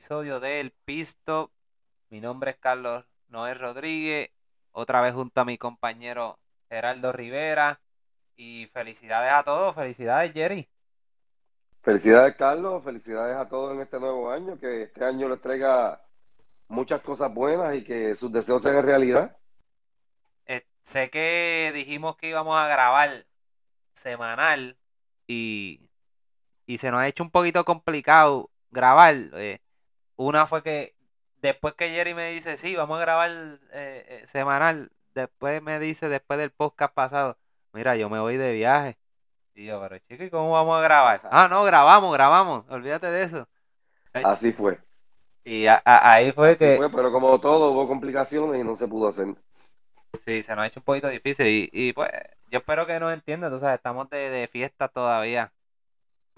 episodio del Pisto. Mi nombre es Carlos Noé Rodríguez, otra vez junto a mi compañero Geraldo Rivera. Y felicidades a todos, felicidades Jerry. Felicidades Carlos, felicidades a todos en este nuevo año, que este año les traiga muchas cosas buenas y que sus deseos sean realidad. Eh, sé que dijimos que íbamos a grabar semanal y, y se nos ha hecho un poquito complicado grabar. eh, una fue que después que Jerry me dice, sí, vamos a grabar eh, eh, semanal, después me dice, después del podcast pasado, mira, yo me voy de viaje. Y yo, pero chico, ¿y cómo vamos a grabar? Ah, no, grabamos, grabamos, olvídate de eso. Así fue. Y a- a- ahí fue Así que... fue, pero como todo hubo complicaciones y no se pudo hacer. Sí, se nos ha hecho un poquito difícil y, y, pues yo espero que nos entiendan, tú sabes, estamos de, de fiesta todavía.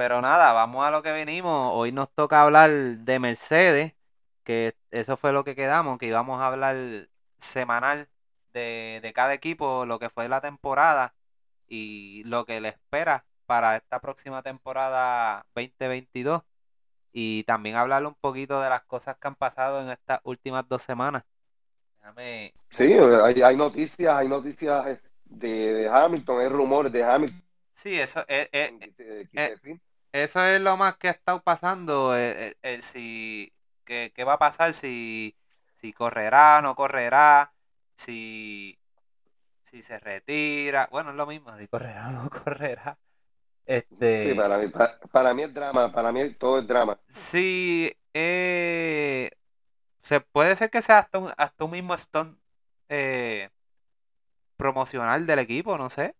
Pero nada, vamos a lo que venimos. Hoy nos toca hablar de Mercedes, que eso fue lo que quedamos, que íbamos a hablar semanal de, de cada equipo, lo que fue la temporada y lo que le espera para esta próxima temporada 2022. Y también hablar un poquito de las cosas que han pasado en estas últimas dos semanas. Déjame Sí, hay, hay noticias, hay noticias de, de Hamilton, hay rumores de Hamilton. Sí, eso es. Eso es lo más que ha estado pasando. El, el- el si, qué, qué va a pasar si, si correrá, no correrá, si, si se retira. Bueno, es lo mismo, si correrá o no correrá. Este, Sí, para mí, para, para mí es drama, para mí todo es drama. sí, eh, se puede ser que sea hasta un, hasta un mismo stunt eh, promocional del equipo, no sé.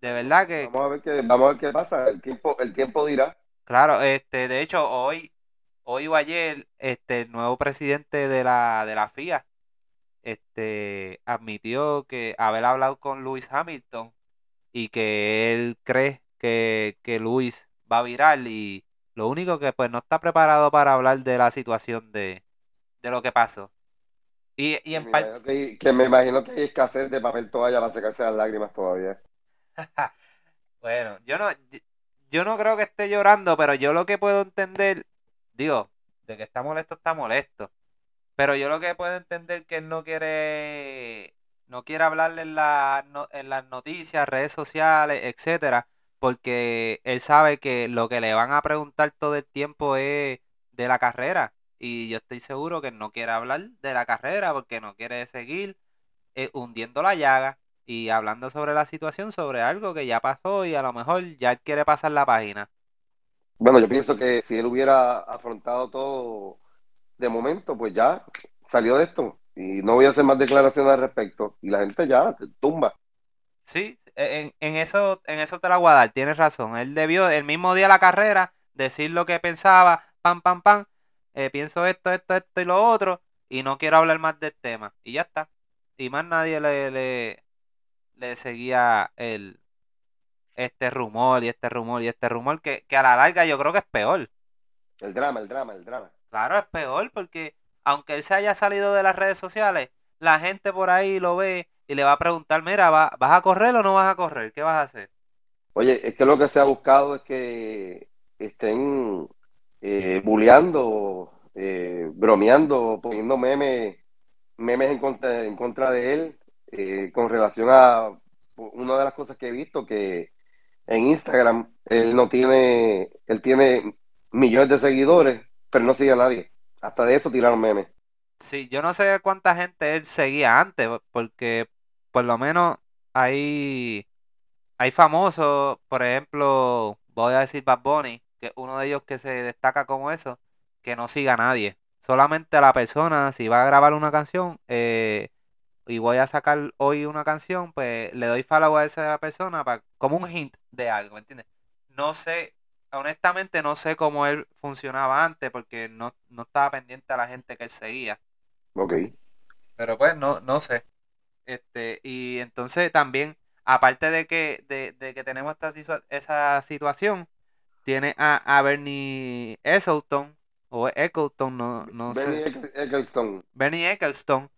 De verdad que, Vamos a ver qué, vamos a ver qué pasa. El tiempo, el tiempo dirá. Claro, este, de hecho, hoy, hoy o ayer, este, el nuevo presidente de la, de la FIA, este, admitió que haber hablado con Lewis Hamilton y que él cree que, que Lewis va a virar y lo único que pues no está preparado para hablar de la situación de, de lo que pasó. Y, y en parte, que, que me imagino que hay escasez de papel toalla para secarse las lágrimas todavía. Bueno, yo no, yo no creo que esté llorando, pero yo lo que puedo entender, digo, de que está molesto, está molesto. Pero yo lo que puedo entender que él no quiere, no quiere hablarle en la, en las noticias, redes sociales, etcétera, porque él sabe que lo que le van a preguntar todo el tiempo es de la carrera. Y yo estoy seguro que no quiere hablar de la carrera porque no quiere seguir eh, hundiendo la llaga y hablando sobre la situación, sobre algo que ya pasó y a lo mejor ya él quiere pasar la página. Bueno, yo pienso que si él hubiera afrontado todo de momento, pues ya salió de esto. Y no voy a hacer más declaraciones al respecto. Y la gente ya tumba. Sí, en, en eso, en eso te la voy a dar, tienes razón. Él debió el mismo día de la carrera decir lo que pensaba, pam, pam, pam, eh, pienso esto, esto, esto y lo otro, y no quiero hablar más del tema. Y ya está. Y más nadie le, le, le seguía el, este rumor y este rumor y este rumor, que, que a la larga yo creo que es peor. El drama, el drama, el drama. Claro, es peor porque aunque él se haya salido de las redes sociales, la gente por ahí lo ve y le va a preguntar, mira, ¿va- ¿vas a correr o no vas a correr? ¿Qué vas a hacer? Oye, es que lo que se ha buscado es que estén eh, bulleando, eh, bromeando, poniendo memes, memes en contra, en contra de él, eh, con relación a una de las cosas que he visto, que en Instagram él no tiene, él tiene millones de seguidores, pero no sigue a nadie. Hasta de eso tiraron memes. Sí, yo no sé cuánta gente él seguía antes, porque por lo menos hay, hay famosos, por ejemplo, voy a decir Bad Bunny, que uno de ellos que se destaca como eso, que no siga a nadie. Solamente a la persona, si va a grabar una canción, eh, y voy a sacar hoy una canción, pues le doy follow a esa persona para, como un hint de algo, ¿me entiendes? No sé, honestamente no sé cómo él funcionaba antes, porque no, no estaba pendiente a la gente que él seguía. Ok. Pero pues no, no sé. Este, y entonces también, aparte de que, de, de que tenemos esta esa situación, tiene a, a Bernie Eccleston, o Eccleston, no, no Benny sé. Eccleston. Bernie Eccleston,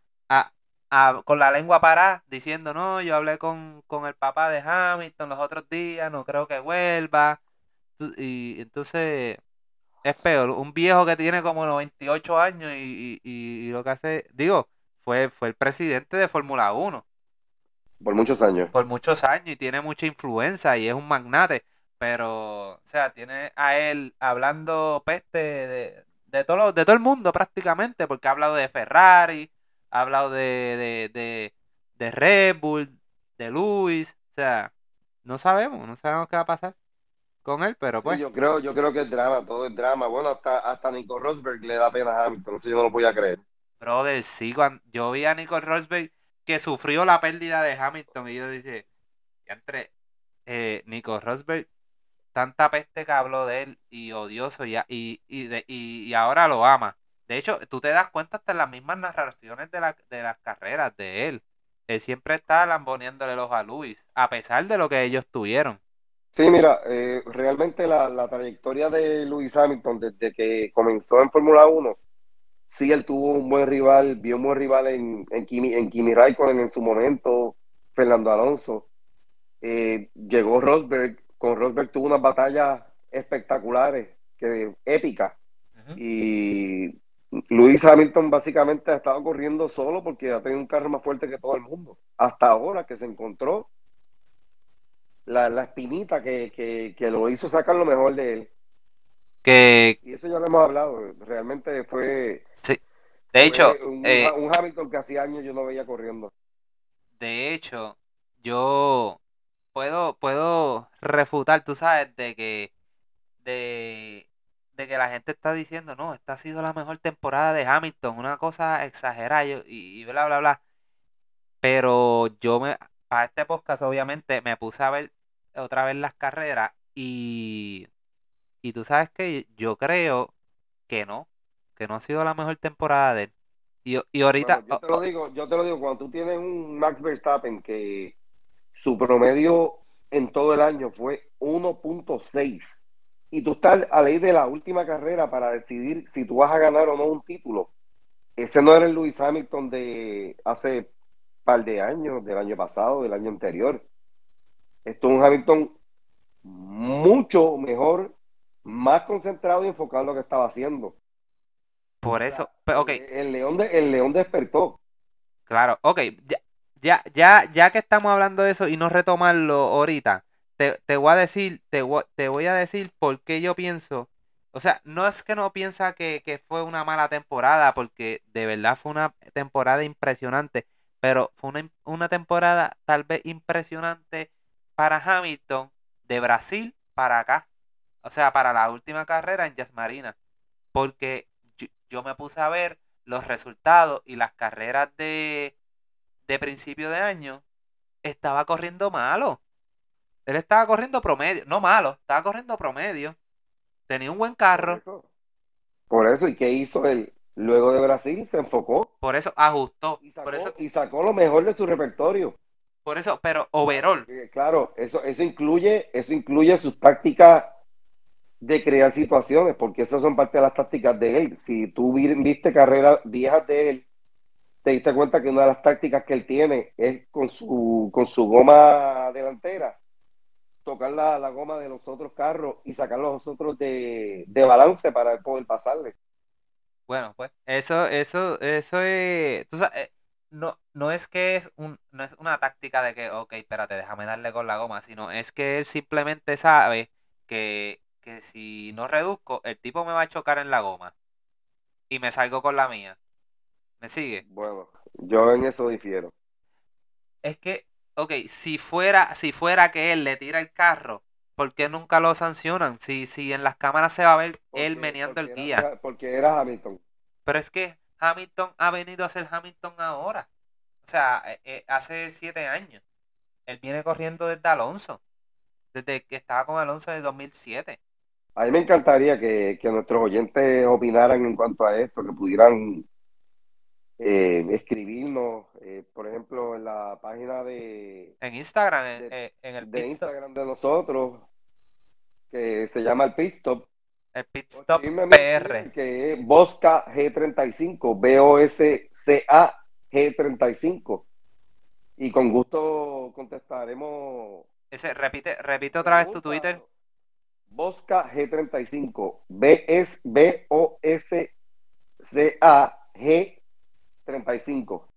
a, con la lengua parada, diciendo, no, yo hablé con, con el papá de Hamilton los otros días, no creo que vuelva. Y entonces, es peor. Un viejo que tiene como 98 años y, y, y, lo que hace, digo, fue, fue el presidente de Fórmula 1 Por muchos años. por muchos años y tiene mucha influencia y es un magnate, pero, o sea, tiene a él hablando peste de, de todo, lo- de todo el mundo prácticamente, porque ha hablado de Ferrari, ha hablado de, de, de, de Red Bull, de Luis, o sea, no sabemos, no sabemos qué va a pasar con él, pero Sí, pues, yo creo, yo creo que es drama, todo es drama. Bueno, hasta, hasta Nico Rosberg le da pena a Hamilton, eso yo no lo podía creer. brother, sí, cuan- yo vi a Nico Rosberg que sufrió la pérdida de Hamilton y yo dije, entre eh, Nico Rosberg, tanta peste que habló de él y odioso y, y, y, de- y, y ahora lo ama. De hecho, tú te das cuenta hasta en las mismas narraciones de, la, de las carreras de él. Él siempre está lamboneándole los a Luis, a pesar de lo que ellos tuvieron. Sí, mira, eh, realmente la, la trayectoria de Lewis Hamilton desde que comenzó en Fórmula 1, sí, él tuvo un buen rival, vio un buen rival en, en, Kimi, en Kimi Raikkonen en su momento, Fernando Alonso. Eh, llegó Rosberg, con Rosberg tuvo unas batallas espectaculares, que, épicas. Y Lewis Hamilton básicamente ha estado corriendo solo porque ha tenido un carro más fuerte que todo el mundo. Hasta ahora que se encontró la, la espinita que, que, que lo hizo sacar lo mejor de él. Que, Y eso ya lo hemos hablado. Realmente fue, sí. De hecho, fue un, eh, un Hamilton que hacía años yo no veía corriendo. de hecho, yo puedo, puedo refutar, tú sabes, de que, de, de que la gente está diciendo, no, esta ha sido la mejor temporada de Hamilton, una cosa exagerada y, y bla, bla, bla. Pero yo me, para este podcast, obviamente, me puse a ver otra vez las carreras y, y tú sabes que yo creo que no, que no ha sido la mejor temporada de él. Y, y ahorita, Bueno, yo te lo digo, yo te lo digo, cuando tú tienes un Max Verstappen que su promedio en todo el año fue 1.6 y tú estás a ley de la última carrera para decidir si tú vas a ganar o no un título. Ese no era el Lewis Hamilton de hace par de años, del año pasado, del año anterior. Esto es un Hamilton mucho mejor, más concentrado y enfocado en lo que estaba haciendo. por eso, pe- ok, El León, de- el León despertó. Claro, ok, ya, ya, ya, ya que estamos hablando de eso y no retomarlo ahorita, te, voy a decir, te, te voy a decir por qué yo pienso, o sea, no es que no piensa que, fue una mala temporada, porque de verdad fue una temporada impresionante, pero fue una, una temporada tal vez impresionante para Hamilton de Brasil para acá, o sea, para la última carrera en Yas Marina, porque yo, yo me puse a ver los resultados y las carreras de, de principio de año, estaba corriendo malo. Él estaba corriendo promedio, no malo, estaba corriendo promedio. Tenía un buen Por carro, eso, por eso, ¿y qué hizo él? Luego de Brasil se enfocó por eso ajustó, y por sacó, eso, y sacó lo mejor de su repertorio. por eso, pero overall, Eh, Claro, eso, eso incluye, eso incluye sus tácticas de crear situaciones, porque esas son parte de las tácticas de él. Si tú vi- viste carreras viejas de él, te diste cuenta que una de las tácticas que él tiene es con su, con su goma delantera, tocar la, la goma de los otros carros y sacar los otros de, de balance para poder pasarle. bueno, pues, eso, eso, eso es, tú sabes, eh, no, no es que es un, no es una táctica de que, ok, espérate, déjame darle con la goma, sino es que él simplemente sabe que, que si no reduzco, el tipo me va a chocar en la goma y me salgo con la mía. ¿Me sigue? Bueno, yo en eso difiero. Es que, ok, si fuera, si fuera que él le tira el carro, ¿por qué nunca lo sancionan? Si, si en las cámaras se va a ver él meneando el guía. era- porque era Hamilton. Pero es que Hamilton ha venido a ser Hamilton ahora. O sea, eh, eh, hace siete años. Él viene corriendo desde Alonso. Desde que estaba con Alonso en 2007. A mí me encantaría que, que nuestros oyentes opinaran en cuanto a esto, que pudieran eh, escribirnos, eh, por ejemplo, en la página de... En Instagram, en, eh, el de Instagram de nosotros, que se llama el Pit Stop. El Pitstop PR. Que es Bosca G35, B-O-S-C-A G35. Y con gusto contestaremos... Ese, repite, repite otra vez tu Twitter. Bosca G35, B-S-B-O-S-C-A G35. 35.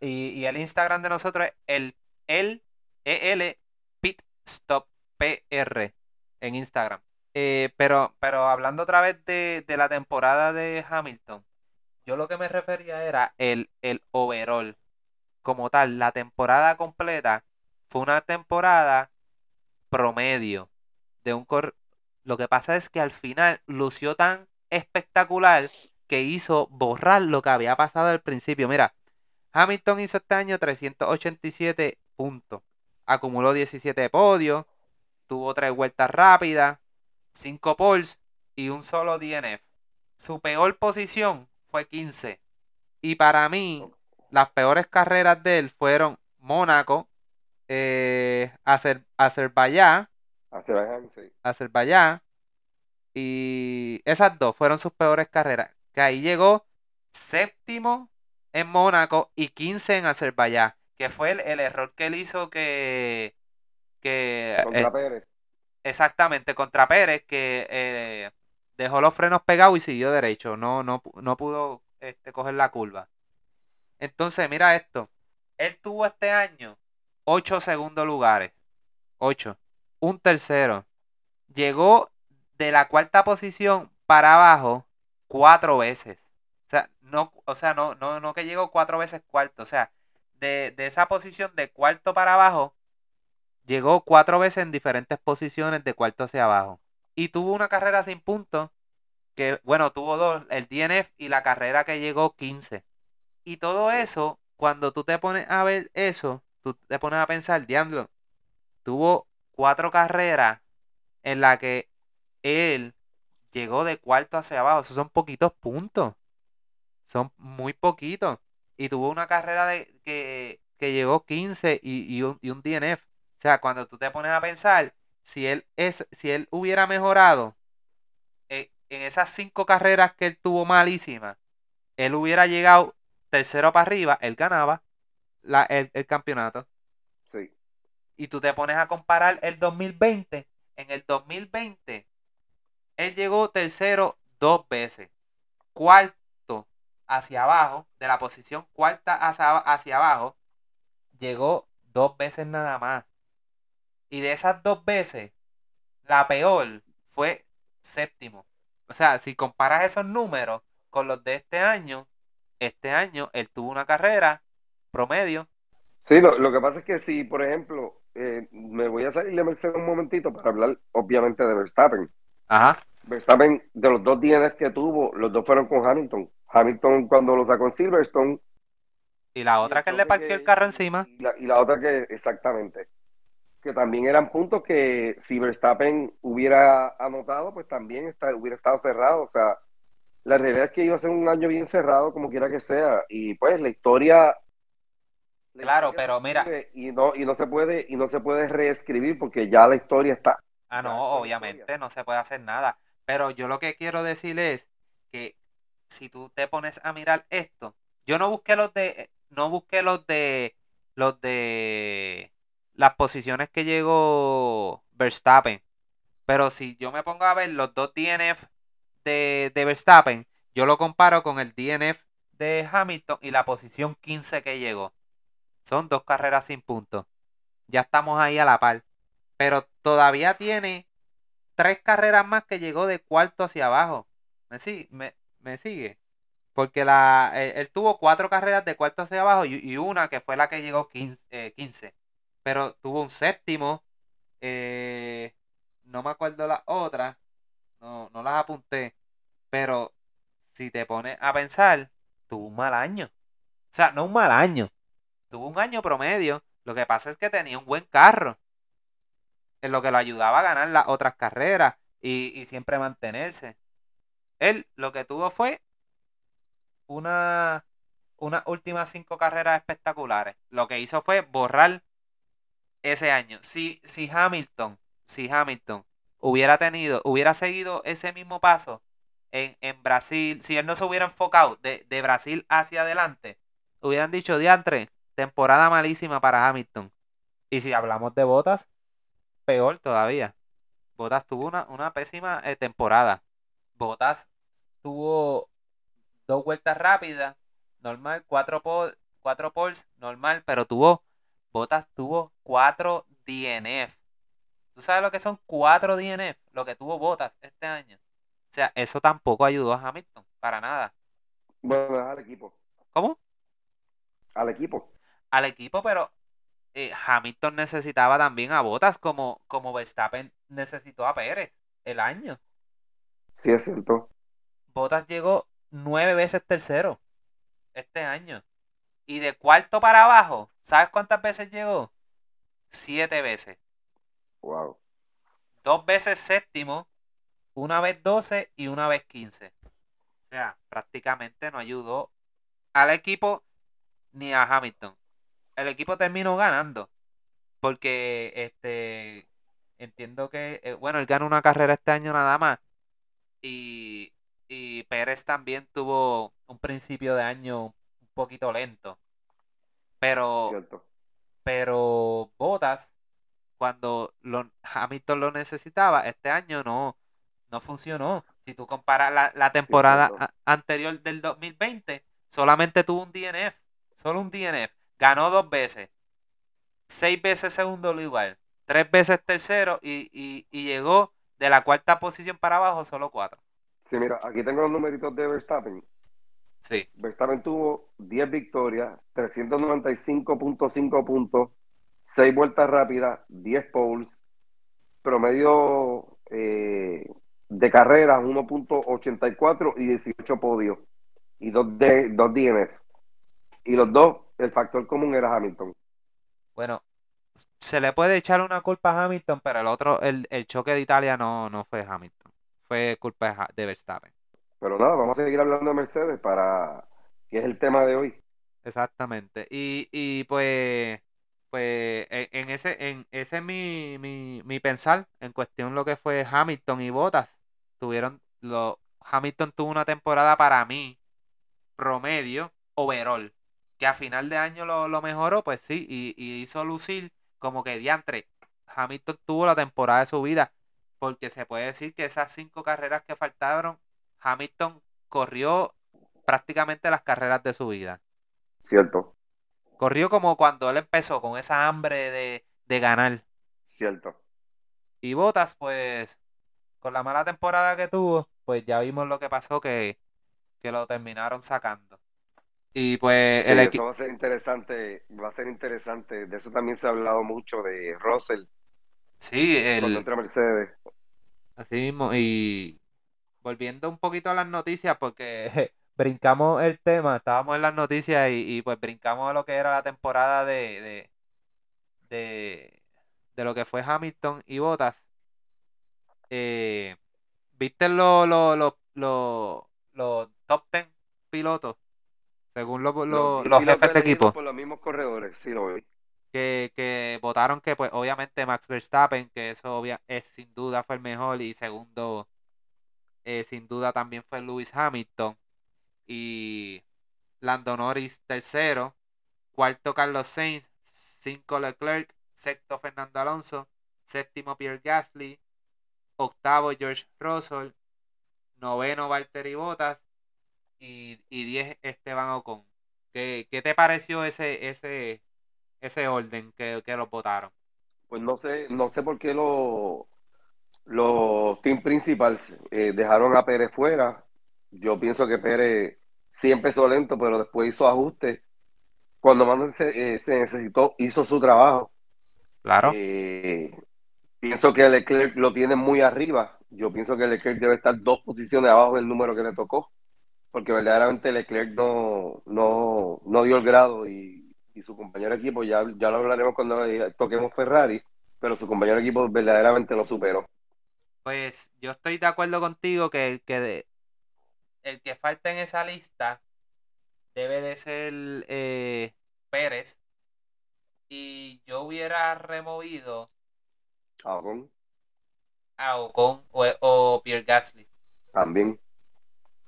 Y, y el Instagram de nosotros es el, el EL Pit Stop PR en Instagram. Eh, pero, pero hablando otra vez de, de, la temporada de Hamilton, yo lo que me refería era el, el overall. Como tal, la temporada completa fue una temporada promedio de un. Lo que pasa es que al final lució tan espectacular que hizo borrar lo que había pasado al principio. Mira, Hamilton hizo este año 387 puntos. Acumuló 17 podios, tuvo tres vueltas rápidas, 5 poles y un solo DNF. Su peor posición fue 15. Y para mí, las peores carreras de él fueron Mónaco, eh, Azer Azerbaiyán, Azerbaiyán, sí. Azerbaiyán, y esas dos fueron sus peores carreras. Que ahí llegó séptimo en Mónaco y 15 en Azerbaiyán. Que fue el, el error que él hizo que. que Contra eh, Pérez. exactamente, contra Pérez, que eh, dejó los frenos pegados y siguió derecho. No, no, no pudo este, coger la curva. Entonces, mira esto. Él tuvo este año 8 segundos lugares. 8. Un tercero. Llegó de la cuarta posición para abajo cuatro veces. O sea, no, o sea, no, no, no que llegó cuatro veces cuarto. O sea, de, de esa posición de cuarto para abajo, llegó cuatro veces en diferentes posiciones de cuarto hacia abajo. Y tuvo una carrera sin puntos. Que, bueno, tuvo dos, el DNF y la carrera que llegó 15. Y todo eso, cuando tú te pones a ver eso, tú te pones a pensar, diablo, tuvo cuatro carreras en las que él llegó de cuarto hacia abajo. Esos son poquitos puntos. Son muy poquitos. Y tuvo una carrera de que, que llegó 15 y, y un, y un DNF. O sea, cuando tú te pones a pensar, si él es, si él hubiera mejorado eh, en esas cinco carreras que él tuvo malísimas, él hubiera llegado tercero para arriba, él ganaba la, el, el campeonato. Sí. Y tú te pones a comparar el 2020. En el 2020, él llegó tercero dos veces. Cuarto hacia abajo, de la posición cuarta hacia, abajo, llegó dos veces nada más. Y de esas dos veces, la peor fue séptimo. O sea, si comparas esos números con los de este año, este año él tuvo una carrera promedio. Sí, lo, lo que pasa es que si, por ejemplo, eh, me voy a salir de Mercedes un momentito para hablar, obviamente, de Verstappen. Ajá. Verstappen, de los dos DNFs que tuvo, los dos fueron con Hamilton. Hamilton cuando lo sacó en Silverstone. Y la otra que él le partió el carro encima. Y la, y la otra que, exactamente, que también eran puntos que si Verstappen hubiera anotado, pues también está, hubiera estado cerrado. O sea, la realidad es que iba a ser un año bien cerrado, como quiera que sea. Y pues la historia. la Claro, historia pero mira. Y no, y no se puede, y no se puede reescribir porque ya la historia está. Ah, no, obviamente no se puede hacer nada. Pero yo lo que quiero decir es que si tú te pones a mirar esto, yo no busqué los de, no busqué los de, los de las posiciones que llegó Verstappen. Pero si yo me pongo a ver los dos DNF de, de Verstappen, yo lo comparo con el DNF de Hamilton y la posición 15 que llegó. Son dos carreras sin puntos. Ya estamos ahí a la par. Pero todavía tiene tres carreras más que llegó de cuarto hacia abajo. ¿Me, si- me, me sigue? Porque la, él, él tuvo cuatro carreras de cuarto hacia abajo y, y una que fue la que llegó 15. eh, 15. Pero tuvo un séptimo. eh, no me acuerdo las otras. No, no las apunté. Pero si te pones a pensar, tuvo un mal año. O sea, no un mal año. Tuvo un año promedio. Lo que pasa es que tenía un buen carro. En lo que lo ayudaba a ganar las otras carreras y, y siempre mantenerse. Él lo que tuvo fue una, unas últimas cinco carreras espectaculares. Lo que hizo fue borrar ese año. Si, si Hamilton, si Hamilton hubiera tenido, hubiera seguido ese mismo paso en, en Brasil, si él no se hubiera enfocado de, de Brasil hacia adelante, hubieran dicho, diantre, temporada malísima para Hamilton. Y si hablamos de botas, peor todavía. Botas tuvo una, una pésima eh, temporada. Botas tuvo dos vueltas rápidas, normal, cuatro, pol, cuatro poles, normal, pero tuvo, Botas tuvo cuatro DNF. ¿Tú sabes lo que son cuatro DNF? Lo que tuvo Botas este año. O sea, eso tampoco ayudó a Hamilton, para nada. Bueno, al equipo. ¿Cómo? Al equipo. Al equipo, pero eh, Hamilton necesitaba también a Botas como, como Verstappen necesitó a Pérez el año. Sí, es cierto. Botas llegó nueve veces tercero este año. Y de cuarto para abajo, ¿sabes cuántas veces llegó? Siete veces. Wow. Dos veces séptimo, una vez doce y una vez quince. O sea, prácticamente no ayudó al equipo ni a Hamilton. El equipo terminó ganando. Porque este entiendo que, eh, bueno, él ganó una carrera este año nada más. Y, y Pérez también tuvo un principio de año un poquito lento. Pero, Cierto. pero Botas, cuando lo, Hamilton lo necesitaba, este año no, no funcionó. Si tú comparas la, la temporada a- anterior del 2020, solamente tuvo un DNF. Solo un DNF. Ganó dos veces. Seis veces segundo lugar. Tres veces tercero y, y, y llegó de la cuarta posición para abajo solo cuatro. Sí, mira, aquí tengo los numeritos de Verstappen. Sí. Verstappen tuvo 10 victorias, 395.5 puntos, 6 vueltas rápidas, 10 poles, promedio eh, de carreras 1.84 y 18 podios y 2 de, dos DNF. Y los dos, el factor común era Hamilton. Bueno, se le puede echar una culpa a Hamilton, pero el otro, el, el choque de Italia no, no fue Hamilton. Fue culpa de Verstappen. Pero nada, vamos a seguir hablando de Mercedes para que es el tema de hoy. Exactamente. Y, y pues, pues en, en ese, en ese es mi, mi, mi pensar en cuestión lo que fue Hamilton y Bottas. Tuvieron, lo, Hamilton tuvo una temporada para mí promedio, overall. Que a final de año lo, lo mejoró, pues sí, y, y hizo lucir como que diantre. Hamilton tuvo la temporada de su vida. Porque se puede decir que esas cinco carreras que faltaron, Hamilton corrió prácticamente las carreras de su vida. Cierto, Corrió como cuando él empezó con esa hambre de, de ganar. cierto. Y Botas, pues, con la mala temporada que tuvo, pues ya vimos lo que pasó, que, que lo terminaron sacando. Y pues Sí, el eso equipo... va a ser interesante, va a ser interesante. De eso también se ha hablado mucho de Russell Sí, el, entra Mercedes. así mismo. Y volviendo un poquito a las noticias, porque brincamos el tema, estábamos en las noticias y, y, pues brincamos a lo que era la temporada de, de, de, de lo que fue Hamilton y Bottas. Eh, ¿viste los lo, lo, lo- los top 10 pilotos? Según lo- lo- Los los jefes de equipo. Por los mismos corredores, sí lo vi. que, que votaron que pues obviamente Max Verstappen, que eso obvia- es sin duda fue el mejor y segundo eh, sin duda también fue Lewis Hamilton y Lando Norris tercero, cuarto Carlos Sainz, cinco Leclerc, sexto Fernando Alonso, séptimo Pierre Gasly, octavo George Russell, noveno Valtteri Bottas y, y diez Esteban Ocon. ¿Qué, qué te pareció ese, ese, ese orden que, que los votaron? Pues no sé, no sé por qué los los team principals eh, dejaron a Pérez fuera. Yo pienso que Pérez sí empezó lento, pero después hizo ajustes. Cuando más se, eh, se necesitó, hizo su trabajo. Claro. Eh, pienso que Leclerc lo tiene muy arriba. Yo pienso que Leclerc debe estar dos posiciones abajo del número que le tocó, porque verdaderamente Leclerc no, no, no dio el grado y, y su compañero de equipo, ya, ya lo hablaremos cuando toquemos Ferrari, pero su compañero de equipo verdaderamente lo superó. Pues yo estoy de acuerdo contigo que el que, de- el que falta en esa lista debe de ser eh, Pérez. Y yo hubiera removido Albon a Ocon o, o Pierre Gasly. también.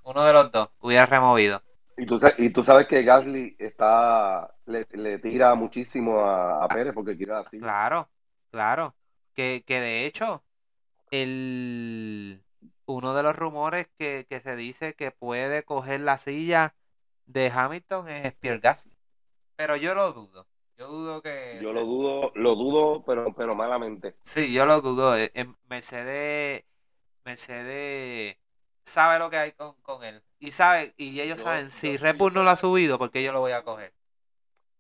Uno de los dos hubiera removido. Y tú, y tú sabes que Gasly está, le, le tira muchísimo a, a Pérez porque quiere así. Claro, claro. Que, que de hecho, el uno de los rumores que, que se dice que puede coger la silla de Hamilton es Pierre Gasly. Pero yo lo dudo. Yo dudo que. Yo lo dudo, lo dudo, pero, pero malamente. Sí, yo lo dudo. Eh, en Mercedes, Mercedes sabe lo que hay con, con él. Y sabe, y ellos Yo- saben, yo- si Bull no lo ha subido, porque yo lo voy a coger.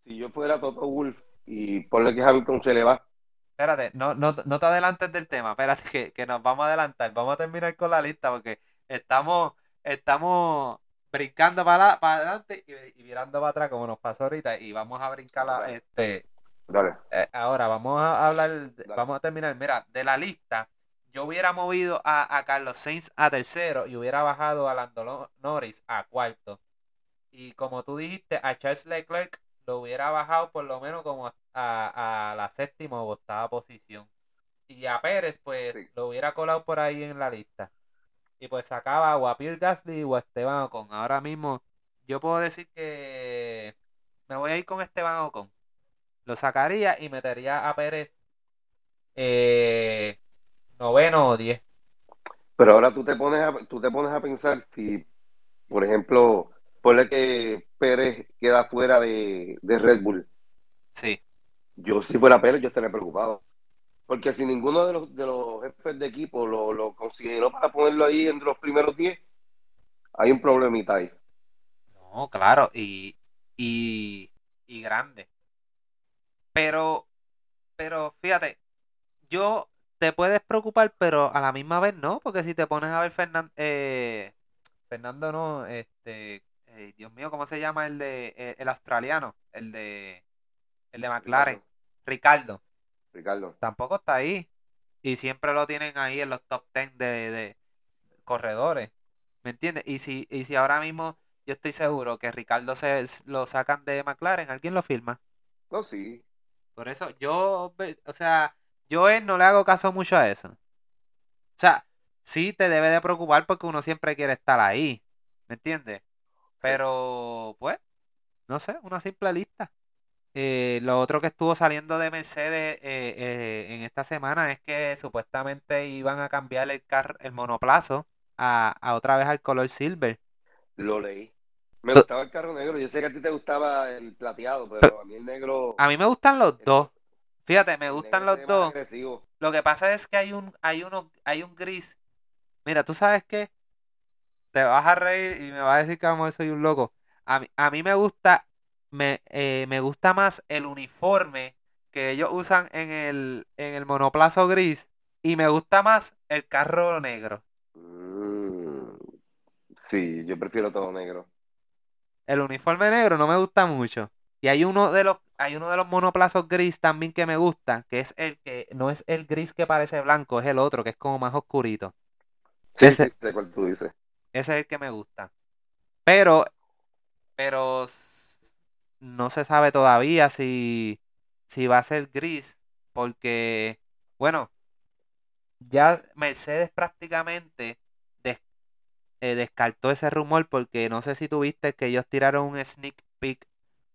Si yo fuera Toto Wolf y ponle que Hamilton se le va, Espérate, no, no, no te adelantes del tema, espérate que, que nos vamos a adelantar. Vamos a terminar con la lista porque estamos, estamos brincando para, para adelante y, y mirando para atrás como nos pasó ahorita y vamos a brincar la- este, dale. Eh, ahora vamos a hablar, Dale. vamos a terminar. Mira, de la lista, yo hubiera movido a, a Carlos Sainz a tercero y hubiera bajado a Lando Norris a cuarto. Y como tú dijiste, a Charles Leclerc lo hubiera bajado por lo menos como a, a la séptima o octava posición. Y a Pérez, pues, Sí. lo hubiera colado por ahí en la lista. Y pues sacaba o a Pierre Gasly o a Esteban Ocon. Ahora mismo, yo puedo decir que me voy a ir con Esteban Ocon lo sacaría y metería a Pérez eh, noveno o diez. Pero ahora tú te pones a, tú te pones a pensar si, por ejemplo, ponle que Pérez queda fuera de, de Red Bull. Sí, Yo si fuera Pérez, yo estaría preocupado. Porque si ninguno de los, de los jefes de equipo lo, lo consideró para ponerlo ahí entre los primeros 10, hay un problemita ahí. no, claro, y, y, y grande. Pero, pero fíjate, yo te puedes preocupar, pero a la misma vez no, porque si te pones a ver Fernan- eh, Fernando, no, este, eh, Dios mío, ¿cómo se llama el de eh, el australiano? El de el de McLaren, Ricardo. Ricardo. tampoco está ahí. Y siempre lo tienen ahí en los top 10 de, de corredores. ¿Me entiendes? Y si, y si ahora mismo yo estoy seguro que Ricardo se lo sacan de McLaren, alguien lo firma. No, sí. Por eso yo, o sea, yo él no le hago caso mucho a eso. O sea, sí te debe de preocupar porque uno siempre quiere estar ahí. ¿Me entiendes? Pero, pues, no sé, una simple lista. Eh, lo otro que estuvo saliendo de Mercedes eh, eh, en esta semana es que supuestamente iban a cambiar el car el monoplazo a, a otra vez al color silver. Lo leí. Me gustaba el carro negro. Yo sé que a ti te gustaba el plateado, pero a mí el negro. A mí me gustan los dos. Fíjate, me gustan los dos. agresivo. Lo que pasa es que hay un, hay uno, hay un gris. Mira, ¿tú sabes qué? Te vas a reír y me vas a decir que vamos, soy un loco. A mí, a mí me gusta, me, eh, me gusta más el uniforme que ellos usan en el, en el monoplazo gris y me gusta más el carro negro. Mm, sí, yo prefiero todo negro. El uniforme negro no me gusta mucho. Y hay uno de los, hay uno de los monoplazos gris también que me gusta, que es el que no es el gris que parece blanco, es el otro, que es como más oscurito. Sí, Ese- sí, sé cuál tú dices. Ese es el que me gusta. Pero, pero no se sabe todavía si, si va a ser gris, porque, bueno, ya Mercedes prácticamente des- eh, descartó ese rumor porque no sé si tuviste que ellos tiraron un sneak peek,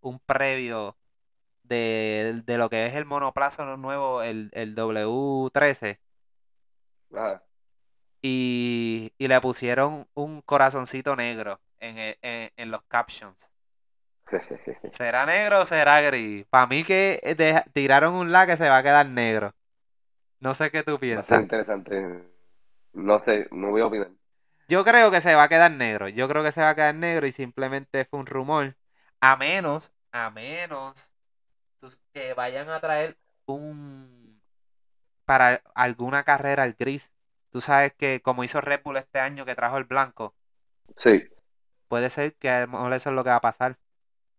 un previo de, de lo que es el monoplazo nuevo, el, el W13 Ajá. y, y le pusieron un corazoncito negro en, el- en, en los captions. ¿Será negro o será gris? Para mí que tiraron un la que se va a quedar negro. No sé qué tú Va a ser piensas. interesante. No sé, no voy a opinar. Yo creo que se va a quedar negro. Yo creo que se va a quedar negro y simplemente fue un rumor. A menos, a menos que vayan a traer un para alguna carrera el gris. Tú sabes que como hizo Red Bull este año que trajo el blanco, Sí. puede ser que a lo mejor eso es lo que va a pasar.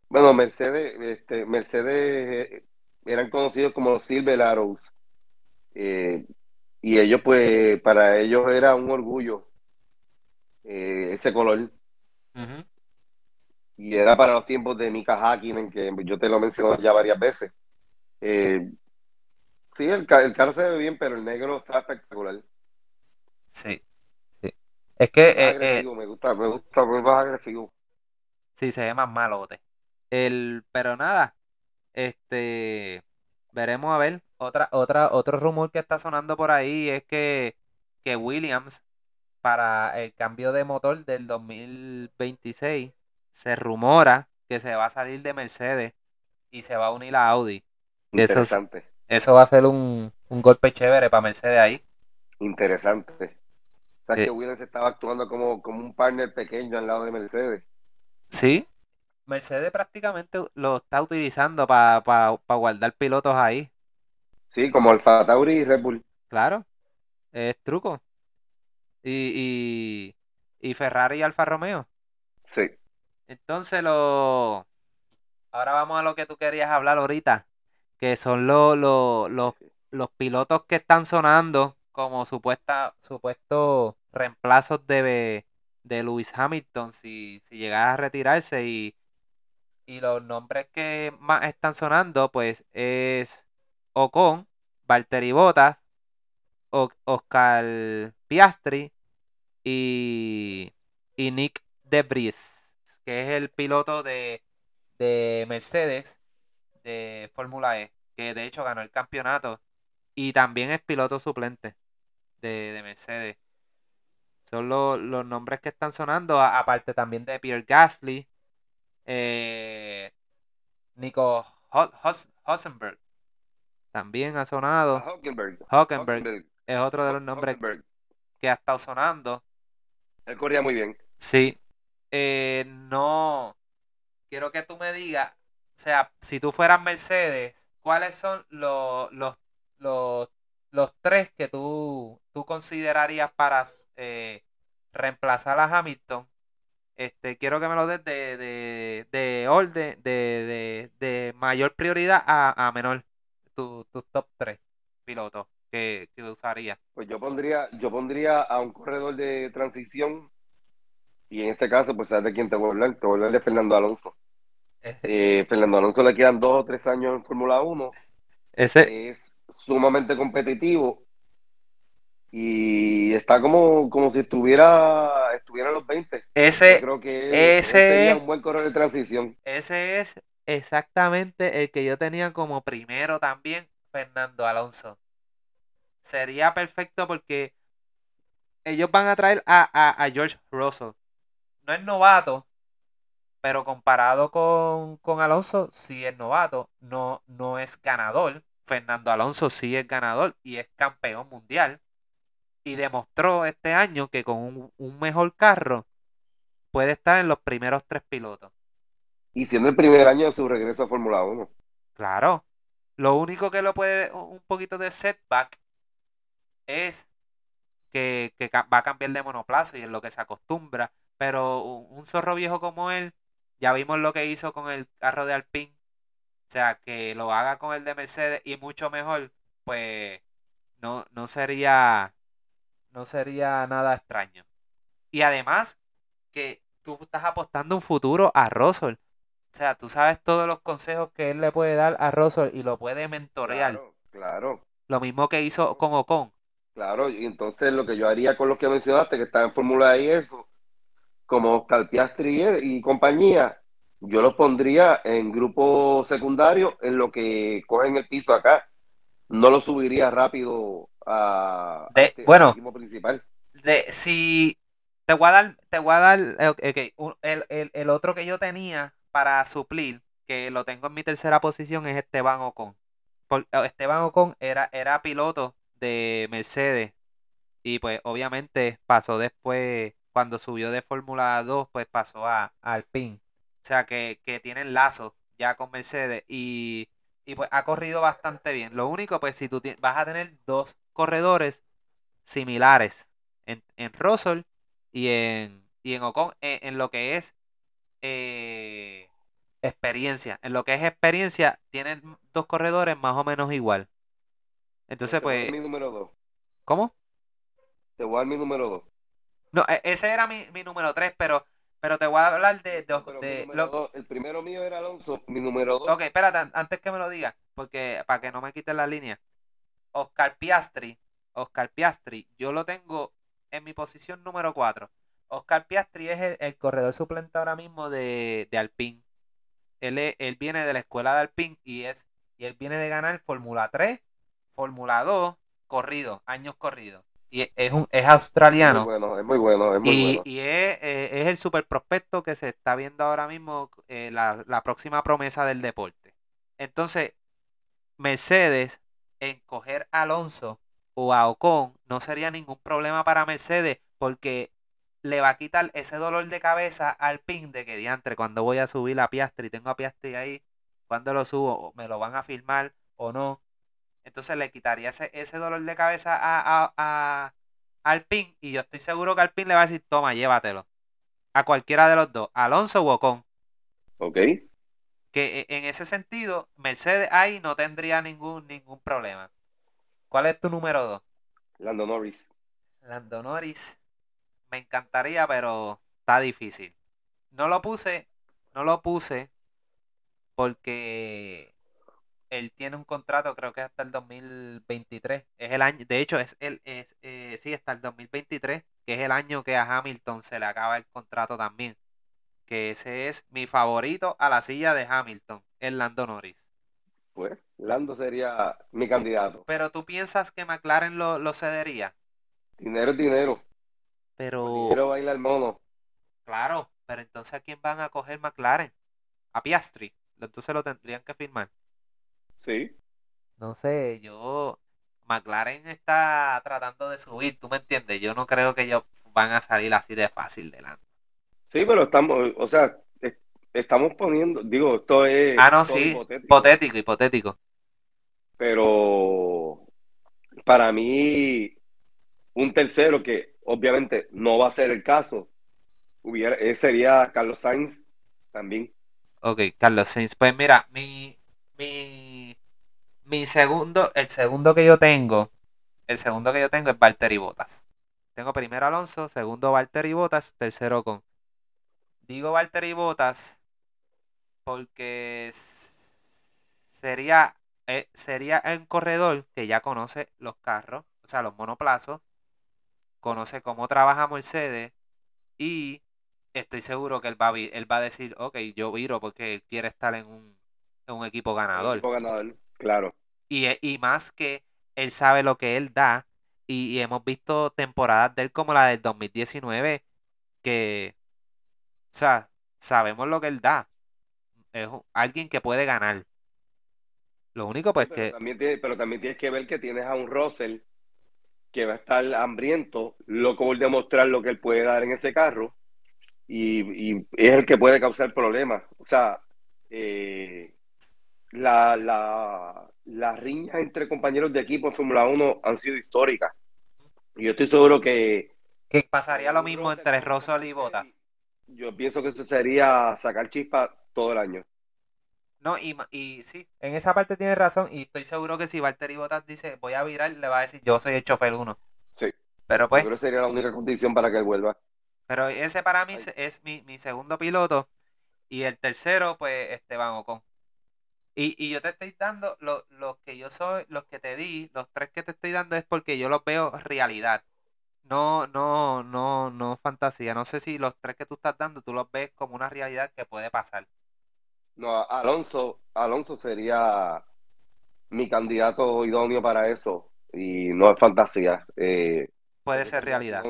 Bueno, Mercedes, este, Mercedes eh, eran conocidos como Silver Arrows. Eh, y ellos, pues, para ellos era un orgullo eh, ese color. Y era para los tiempos de Mika Hakkinen, que yo te lo he mencionado ya varias veces. Eh, sí, el, el carro se ve bien, pero el negro está espectacular. Sí, sí. Es que eh, eh, agresivo, me gusta, me gusta, muy más agresivo. sí se ve más malote. El, pero nada, este veremos a ver. Otra, otra, otro rumor que está sonando por ahí es que que Williams, para el cambio de motor del 2026, se rumora que se va a salir de Mercedes y se va a unir a Audi. Interesante. eso va a ser un, un golpe chévere para Mercedes ahí. Interesante. O sea, Eh. que Williams estaba actuando como, como un partner pequeño al lado de Mercedes. Sí. Mercedes prácticamente lo está utilizando para guardar pilotos ahí. Sí, como Alfa Tauri y Red Bull. Claro, es truco. Y, y, y Ferrari y Alfa Romeo. Sí. Entonces lo... Ahora vamos a lo que tú querías hablar ahorita, que son los, los, pilotos que están sonando como supuesta, supuestos reemplazos de, de Lewis Hamilton si, si llegara a retirarse y, y los nombres que más están sonando pues es Ocon, Valtteri Bottas, O- Oscar Piastri y, y Nick Debris, que es el piloto de, de Mercedes de Fórmula E, que de hecho ganó el campeonato y también es piloto suplente de, de Mercedes. Son lo- los nombres que están sonando, a- aparte también de Pierre Gasly, eh, Nico Ho- Hos- Hülkenberg también ha sonado. Hülkenberg. es otro de los nombres que ha estado sonando. Él corría muy bien. Sí. Eh, no. Quiero que tú me digas, o sea, si tú fueras Mercedes, ¿cuáles son los, los, los, los tres que tú, tú considerarías para eh, reemplazar a Hamilton? Este, quiero que me lo des de, de, de orden, de, de, de mayor prioridad a, a menor. Tu- Tus top tres pilotos que, que usarías. Pues yo pondría, yo pondría a un corredor de transición y en este caso, pues sabes de quién te voy a hablar, te voy a hablar de Fernando Alonso. Eh, Fernando Alonso le quedan dos o tres años en Fórmula 1, Ese, es sumamente competitivo y está como, como si estuviera, estuviera en los 20. Yo ese, creo que él- ese él un buen corredor de transición. Ese es exactamente el que yo tenía como primero también, Fernando Alonso. Sería perfecto porque ellos van a traer a, a, a George Russell. No es novato, pero comparado con, con Alonso, sí es novato. No, no es ganador. Fernando Alonso sí es ganador y es campeón mundial. Y demostró este año que con un, un mejor carro puede estar en los primeros tres pilotos. Y siendo el primer año de su regreso a Fórmula 1. Claro. Lo único que lo puede un poquito de setback es que, que va a cambiar de monoplaza y es lo que se acostumbra. Pero un, zorro viejo como él, ya vimos lo que hizo con el carro de Alpine. O sea, que lo haga con el de Mercedes y mucho mejor, pues no, no sería no sería nada extraño. Y además que tú estás apostando un futuro a Russell. O sea, tú sabes todos los consejos que él le puede dar a Russell y lo puede mentorear. Claro, claro, Lo mismo que hizo con Ocon. claro. Y entonces lo que yo haría con los que mencionaste, que están en Fórmula E y eso, como Oscar Piastri y compañía, yo los pondría en grupo secundario en lo que cogen el piso acá. No lo subiría rápido a, este- bueno. al equipo principal. De, si te voy a dar, te voy a dar eh, el, el- el otro que yo tenía para suplir, que lo tengo en mi tercera posición, es Esteban Ocon. Eh, Esteban Ocon era, era piloto de Mercedes y pues obviamente pasó después, cuando subió de Fórmula 2, pues pasó a, a Alpine. O sea que, que tienen lazos ya con Mercedes y, y pues ha corrido bastante bien. Lo único, pues si tú vas a tener dos corredores similares en, en Russell y en, y en Ocon, en, en lo que es eh, experiencia. En lo que es experiencia, tienen dos corredores más o menos igual. Entonces, pues, mi número dos. ¿cómo? Te voy a dar mi número dos. No, e- ese era mi, mi número 3, pero, pero te voy a hablar de, de- Pero mi de número lo- dos- el primero mío era Alonso, mi número dos. Ok, espérate, an- antes que me lo digas, porque para que no me quiten la línea. Oscar Piastri, Oscar Piastri, yo lo tengo en mi posición número 4. Oscar Piastri es el, el corredor suplente ahora mismo de, de Alpine. Él, es- él viene de la escuela de Alpine y es y él viene de ganar Fórmula 3, Fórmula 2, corrido, años corridos. Y es, un, es australiano. Es muy bueno, es muy bueno. Es muy y, bueno. y es, eh, es, el super prospecto que se está viendo ahora mismo, eh, la, la próxima promesa del deporte. Entonces, Mercedes, en coger a Alonso o a Ocon, no sería ningún problema para Mercedes, porque le va a quitar ese dolor de cabeza al pin de que diantre, cuando voy a subir la Piastri y tengo a Piastri ahí, cuando lo subo, me lo van a filmar o no. Entonces le quitaría ese, ese dolor de cabeza a, a, a, al pin y yo estoy seguro que al pin le va a decir, toma, llévatelo. A cualquiera de los dos, Alonso o Ocon. Ok. Que e, en ese sentido, Mercedes ahí no tendría ningún, ningún problema. ¿Cuál es tu número dos? Lando Norris. Lando Norris. Me encantaría, pero está difícil. No lo puse, no lo puse porque él tiene un contrato, creo que hasta el 2023. Es el año, de hecho, es el, es, eh, sí, hasta el 2023, que es el año que a Hamilton se le acaba el contrato también. Que ese es mi favorito a la silla de Hamilton, el Lando Norris. Pues, Lando sería mi candidato. Pero tú piensas que McLaren lo, lo cedería. Dinero es dinero. Pero. Dinero baila el mono. Claro, pero entonces ¿a quién van a coger McLaren? A Piastri. Entonces lo tendrían que firmar. Sí. No sé, yo. McLaren está tratando de subir, ¿tú me entiendes? Yo no creo que ellos van a salir así de fácil delante. Sí, pero estamos, o sea, estamos poniendo, digo, esto es. Ah, no, sí, hipotético. hipotético, hipotético. Pero para mí, un tercero que obviamente no va a ser el caso, hubiera, eh, sería Carlos Sainz también. Ok, Carlos Sainz. Pues mira, mi, mi, mi segundo, el segundo que yo tengo, el segundo que yo tengo es Valtteri Bottas. Tengo primero Alonso, segundo Valtteri Bottas, tercero con. Digo Valtteri Bottas porque sería, eh, sería un corredor que ya conoce los carros, o sea, los monoplazos, conoce cómo trabaja Mercedes y estoy seguro que él va, a, él va a decir, ok, yo viro porque él quiere estar en un, en un equipo ganador. equipo ganador, claro. Y, eh, y, más que él sabe lo que él da y, y hemos visto temporadas de él como la del 2019 que, o sea, sabemos lo que él da es alguien que puede ganar. Lo único pues pero que... También pero también tienes que ver que tienes a un Russell que va a estar hambriento, loco por demostrar lo que él puede dar en ese carro y, y es el que puede causar problemas. O sea, eh, la, la, las riñas entre compañeros de equipo en Fórmula 1 han sido históricas. Y yo estoy seguro que... Que pasaría lo mismo entre Russell y Bottas. Yo pienso que eso sería sacar chispa todo el año. No, y, y sí, en esa parte tiene razón. Y estoy seguro que si Valtteri Bottas dice voy a virar, le va a decir yo soy el chofer 1. Sí. Pero pues. Pero sería la única condición para que él vuelva. Pero ese para mí es mi, mi, segundo piloto. Y el tercero, pues, Esteban Ocon. Y, y yo te estoy dando los lo que yo soy, los que te di, los tres que te estoy dando es porque yo los veo realidad. No, no, no, no fantasía. No sé si los tres que tú estás dando tú los ves como una realidad que puede pasar. No, Alonso, Alonso sería mi candidato idóneo para eso. Y no es fantasía. Eh, Puede ser realidad.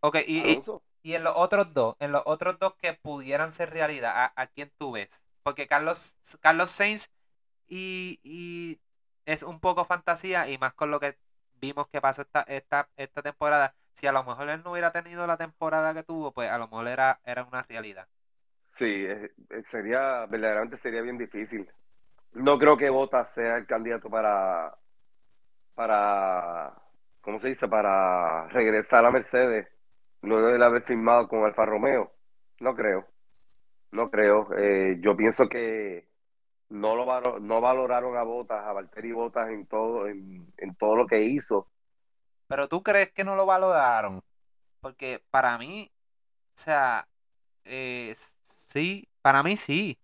Ok, y, y, y, en los otros dos, en los otros dos que pudieran ser realidad, ¿a, a quién tú ves? Porque Carlos, Carlos Sainz y, y es un poco fantasía y más con lo que vimos que pasó esta, esta, esta temporada. Si a lo mejor él no hubiera tenido la temporada que tuvo, pues a lo mejor era, era una realidad. Sí, sería, verdaderamente sería bien difícil. No creo que Bottas sea el candidato para, para, ¿cómo se dice? Para regresar a Mercedes luego de haber firmado con Alfa Romeo. No creo, no creo. Eh, yo pienso que no lo no valoraron a Botas, a Valtteri Botas en todo, en, todo lo que hizo. Pero tú crees que no lo valoraron, porque para mí, o sea, eh, sí, para mí sí.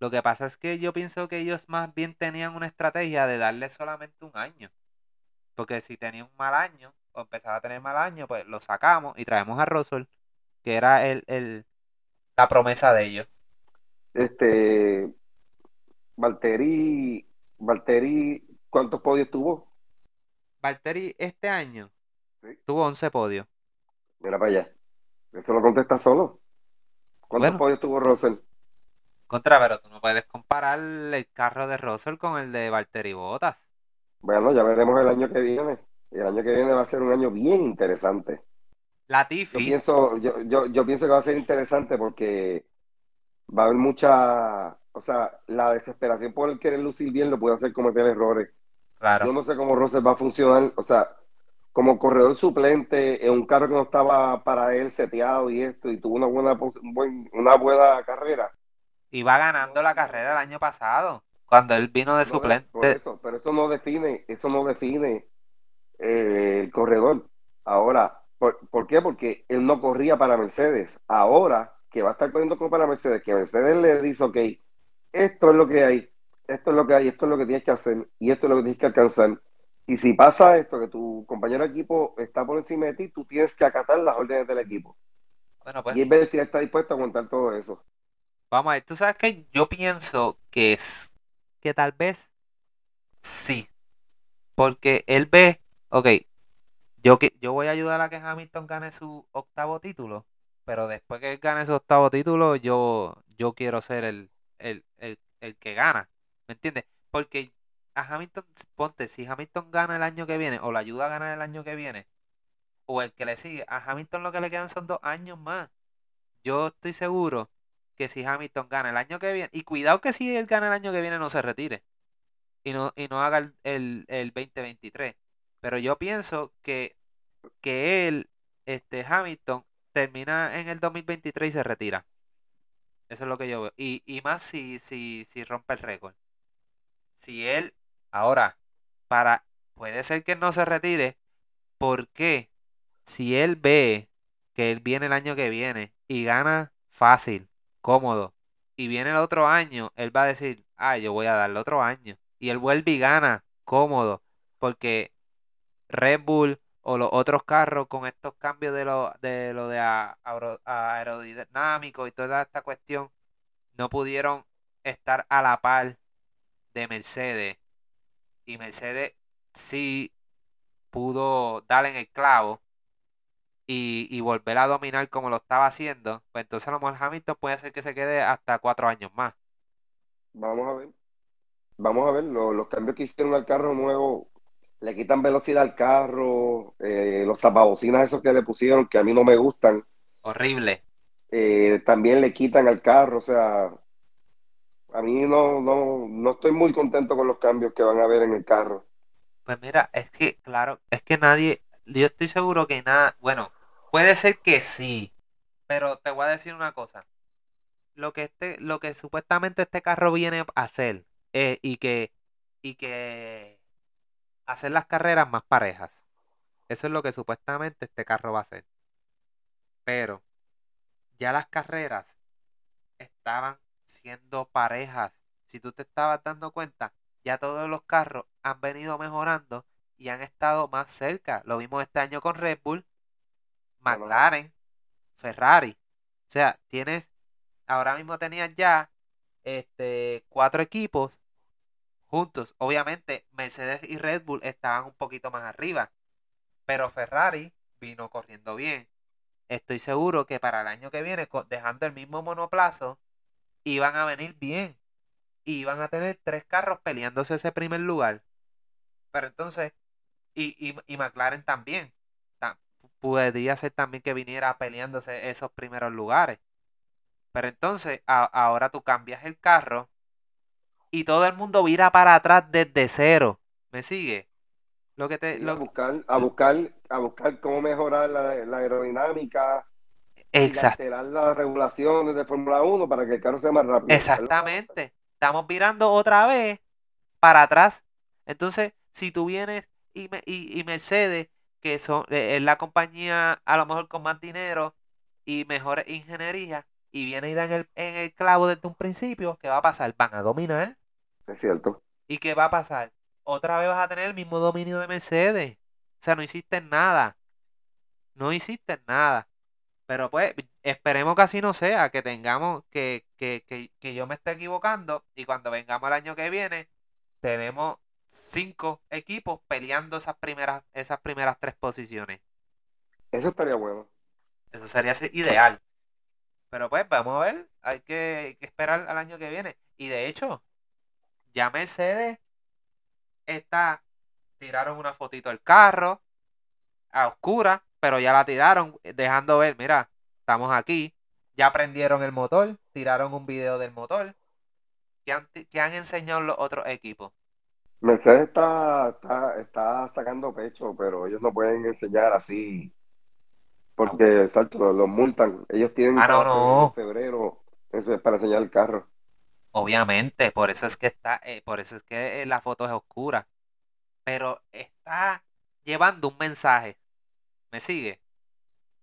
Lo que pasa es que yo pienso que ellos más bien tenían una estrategia de darle solamente un año. Porque si tenía un mal año, o empezaba a tener mal año, pues lo sacamos y traemos a Russell, que era el, el la promesa de ellos. Este, Valtteri, Valtteri, ¿cuántos podios tuvo? Valtteri este año Sí. Tuvo 11 podios. Mira para allá. Eso lo contesta solo. ¿Cuántos Bueno. podios tuvo Russell? Contra, pero tú no puedes comparar el carro de Russell con el de Valtteri Bottas. Bueno, ya veremos el año que viene. Y el año que viene va a ser un año bien interesante. Yo pienso, yo, yo, yo pienso que va a ser interesante porque va a haber mucha, o sea, la desesperación por el querer lucir bien lo puede hacer cometer errores. claro. Yo no sé cómo Russell va a funcionar, o sea, como corredor suplente en un carro que no estaba para él seteado y esto, y tuvo una buena, una buena carrera. Iba ganando la carrera el año pasado, cuando él vino de No, Por suplente. eso, pero eso no define, eso no define eh, el corredor. Ahora, ¿por, por qué? Porque él no corría para Mercedes. Ahora que va a estar corriendo como para Mercedes, que Mercedes le dice, ok, esto es lo que hay, esto es lo que hay, esto es lo que tienes que hacer y esto es lo que tienes que alcanzar. Y si pasa esto, que tu compañero de equipo está por encima de ti, tú tienes que acatar las órdenes del equipo. Bueno, pues Y es ver si está dispuesto a aguantar todo eso. vamos a ver. Tú sabes que yo pienso que es que tal vez sí. Porque él ve, ok, yo, yo voy a ayudar a que Hamilton gane su octavo título, pero después que él gane su octavo título, yo, yo quiero ser el, el, el, el que gana. ¿Me entiendes? Porque a Hamilton, ponte, si Hamilton gana el año que viene, o lo ayuda a ganar el año que viene, o el que le sigue, a Hamilton lo que le quedan son dos años más. Yo estoy seguro que si Hamilton gana el año que viene, y cuidado que si él gana el año que viene no se retire y no, y no haga el, el, el 2023. Pero yo pienso que, que él, este Hamilton, termina en el 2023 y se retira. Eso es lo que yo veo. Y, y más si, si, si rompe el récord. Si él, ahora, para, puede ser que no se retire, porque si él ve que él viene el año que viene y gana fácil, cómodo, y viene el otro año, él va a decir, ah, yo voy a darle otro año. Y él vuelve y gana cómodo, porque Red Bull o los otros carros con estos cambios de lo de, lo de aerodinámico y toda esta cuestión, no pudieron estar a la par de Mercedes. Y Mercedes sí pudo darle en el clavo y, volver a dominar como lo estaba haciendo. Pues entonces a lo mejor Hamilton puede ser que se quede hasta cuatro años más. Vamos a ver. Vamos a ver, lo- los cambios que hicieron al carro nuevo le quitan velocidad al carro, eh, los tapabocinas esos que le pusieron, que a mí no me gustan, Horrible. eh, también le quitan al carro, o sea, a mí no, no, no estoy muy contento con los cambios que van a haber en el carro. Pues mira, es que, claro, es que nadie, yo estoy seguro que nada, bueno, puede ser que sí, pero te voy a decir una cosa. Lo que este, lo que supuestamente este carro viene a hacer eh, y que, y que hacer las carreras más parejas. Eso es lo que supuestamente este carro va a hacer. Pero ya las carreras estaban siendo parejas. Si tú te estabas dando cuenta, ya todos los carros han venido mejorando y han estado más cerca. Lo vimos este año con Red Bull. McLaren, Ferrari. O sea, tienes, ahora mismo tenías ya este cuatro equipos juntos. Obviamente, Mercedes y Red Bull estaban un poquito más arriba. Pero Ferrari vino corriendo bien. Estoy seguro que para el año que viene, dejando el mismo monoplazo, iban a venir bien. Iban a tener tres carros peleándose ese primer lugar. Pero entonces, y, y, McLaren también. Ta- Podría ser también que viniera peleándose esos primeros lugares. Pero entonces, ahora tú cambias el carro y todo el mundo vira para atrás desde cero. ¿Me sigue? Lo que te. Sí, a Lo, buscar, a buscar, a buscar cómo mejorar la, la aerodinámica y exact- alterar las regulaciones de Fórmula 1 para que el carro sea más rápido. exactamente. Estamos virando otra vez para atrás. Entonces, si tú vienes y, me- y, y Mercedes, que son, eh, es la compañía a lo mejor con más dinero y mejor ingeniería, y viene y da en el, en el clavo desde un principio, ¿qué va a pasar? Van a dominar. Es cierto. ¿Y qué va a pasar? Otra vez vas a tener el mismo dominio de Mercedes. O sea, no hiciste nada. No hiciste nada. Pero pues, esperemos que así no sea, que tengamos, que, que, que, que yo me esté equivocando y cuando vengamos el año que viene, tenemos cinco equipos peleando esas primeras, esas primeras tres posiciones. Eso estaría bueno. Eso sería ideal. Pero pues vamos a ver, hay que, hay que esperar al año que viene. Y de hecho, ya Mercedes está, tiraron una fotito del carro a oscura, pero ya la tiraron dejando ver, mira, estamos aquí, ya prendieron el motor, tiraron un video del motor. ¿Qué han, qué han enseñado los otros equipos? Mercedes está, está, está sacando pecho, pero ellos no pueden enseñar así porque, exacto, los multan. Ellos tienen Ah, no, no. en febrero eso es para enseñar el carro. Obviamente, por eso es que está, eh, por eso es que eh, la foto es oscura. Pero está llevando un mensaje. ¿Me sigue?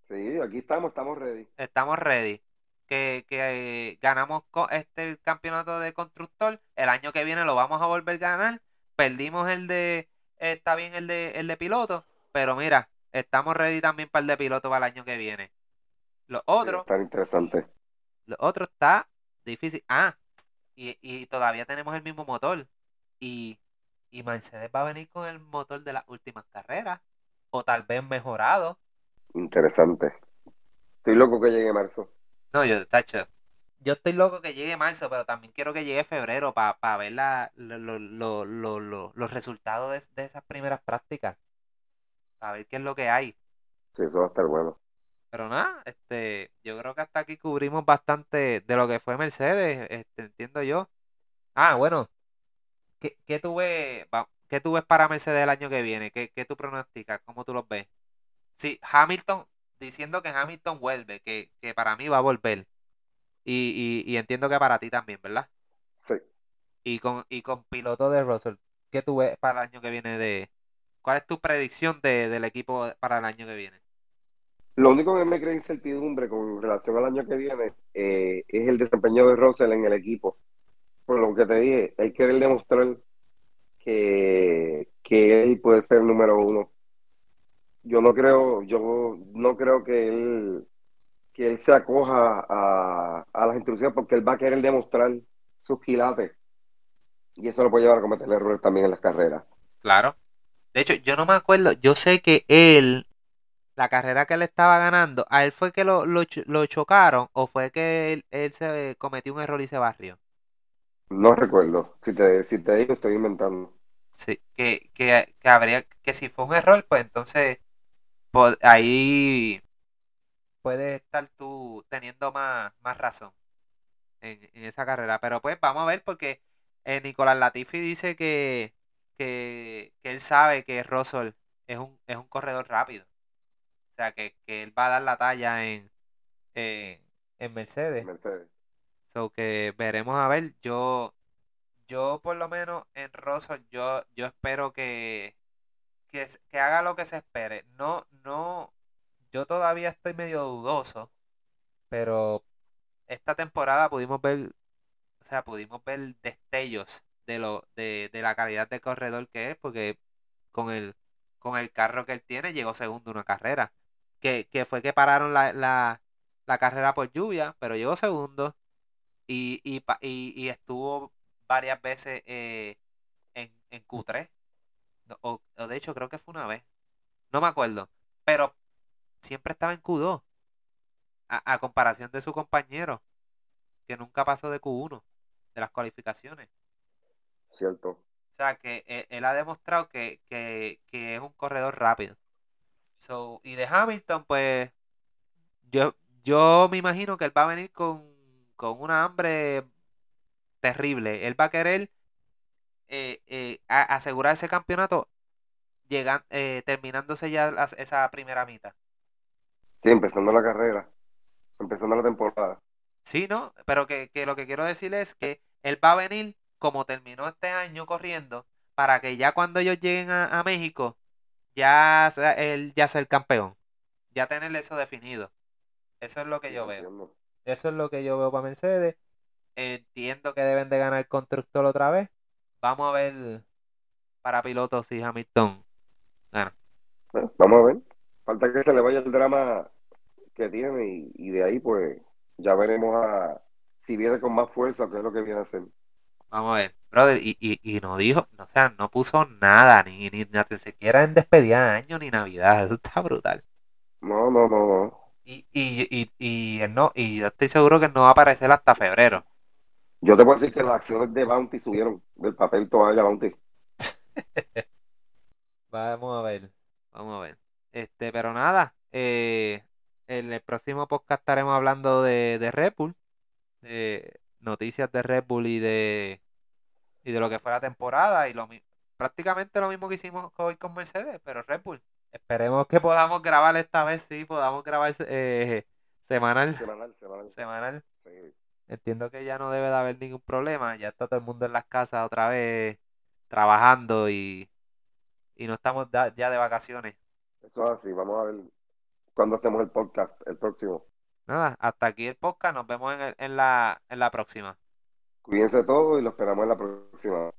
Sí, aquí estamos, estamos ready. Estamos ready. Que, que eh, ganamos este el campeonato de constructor. El año que viene lo vamos a volver a ganar. Perdimos el de, está bien el de, el de piloto. Pero mira, estamos ready también para el de piloto para el año que viene. Los otros, Tan interesante. Lo otro está difícil. Ah, y, y todavía tenemos el mismo motor. Y, y Mercedes va a venir con el motor de las últimas carreras. O tal vez mejorado. Interesante. Estoy loco que llegue marzo. No, yo, tacho. Yo estoy loco que llegue marzo, pero también quiero que llegue febrero para ver la, lo- lo- lo- los resultados de, de esas primeras prácticas. Para ver qué es lo que hay. Sí, eso va a estar bueno. Pero nada, este, yo creo que hasta aquí cubrimos bastante de lo que fue Mercedes, este, entiendo yo. Ah, bueno, ¿qué, qué tú ves, qué tú ves para Mercedes el año que viene? ¿Qué, qué tú pronosticas? ¿Cómo tú los ves? Sí, Hamilton, diciendo que Hamilton vuelve, que, que para mí va a volver. Y, y, y entiendo que para ti también, ¿verdad? Sí. Y con, y con piloto de Russell, ¿qué tú ves para el año que viene de... ¿Cuál es tu predicción de, del equipo para el año que viene? Lo único que me crea incertidumbre con relación al año que viene eh, es el desempeño de Russell en el equipo. Por lo que te dije, hay que demostrar que, que él puede ser el número uno. Yo no creo, yo no creo que él, que él se acoja a, a las instrucciones porque él va a querer demostrar sus quilates. Y eso lo puede llevar a cometer errores también en las carreras. Claro. De hecho, yo no me acuerdo. Yo sé que él, la carrera que él estaba ganando, ¿a él fue que lo, lo, lo chocaron o fue que él, él se cometió un error y se barrió? No recuerdo. Si te, si te digo, estoy inventando. Sí, que, que, que habría, que si fue un error, pues entonces ahí puedes estar tú teniendo más, más razón en, en esa carrera. Pero pues vamos a ver porque eh, Nicolás Latifi dice que, que, que él sabe que Russell es un, es un corredor rápido. O sea, que, que él va a dar la talla en, en, en Mercedes. Mercedes. So que veremos a ver. Yo, yo por lo menos en Russell, yo, yo espero que, que, que haga lo que se espere. No, no, yo todavía estoy medio dudoso, pero esta temporada pudimos ver, o sea, pudimos ver destellos de lo, de, de la calidad de corredor que es, porque con el, con el carro que él tiene llegó segundo una carrera. Que, que fue que pararon la, la, la carrera por lluvia, pero llegó segundo y, y, y, y estuvo varias veces eh, en, en Q3. No, O, o de hecho creo que fue una vez. No me acuerdo. Pero siempre estaba en Q2. A, a comparación de su compañero. Que nunca pasó de Q1. De las cualificaciones. Cierto. O sea que él, él ha demostrado que, que, que es un corredor rápido. So, y de Hamilton, pues. Yo, yo me imagino que él va a venir con, con una hambre terrible. Él va a querer eh, eh, a- asegurar ese campeonato llegan, eh, terminándose ya esa primera mitad. Sí, empezando la carrera. Empezando la temporada. Sí, ¿no? Pero que, que lo que quiero decir es que él va a venir como terminó este año corriendo para que ya cuando ellos lleguen a, a México, ya él ya el campeón. Ya tener eso definido. Eso es lo que yo veo. Eso es lo que yo veo para Mercedes. Entiendo que deben de ganar el constructor otra vez. Vamos a ver para pilotos si Hamilton gana. Bueno, vamos a ver. Falta que se le vaya el drama que tiene y, y de ahí pues ya veremos a si viene con más fuerza o qué es lo que viene a hacer. Vamos a ver, brother, y, y, y no dijo, o sea, no puso nada, ni, ni, ni siquiera en despedida de año ni Navidad, eso está brutal. No, no, no, no. Y, y, y, y, él no, y yo estoy seguro que no va a aparecer hasta febrero. Yo te puedo decir que las acciones de Bounty subieron del papel toalla Bounty. Vamos a ver, vamos a ver. Este, pero nada, eh, en el próximo podcast estaremos hablando de, de Red Bull, de noticias de Red Bull y de y de lo que fue la temporada y lo prácticamente lo mismo que hicimos hoy con Mercedes, pero Red Bull. Esperemos que podamos grabar esta vez, sí, podamos grabar eh, semanal, Semanal, semanal. semanal. Sí. Entiendo que ya no debe de haber ningún problema, ya está todo el mundo en las casas otra vez trabajando y, y no estamos ya de vacaciones. Eso es así. Vamos a ver cuándo hacemos el podcast, el próximo. Nada, hasta aquí el podcast, nos vemos en, el- en la, en la próxima. Cuídense todos y lo esperamos en la próxima.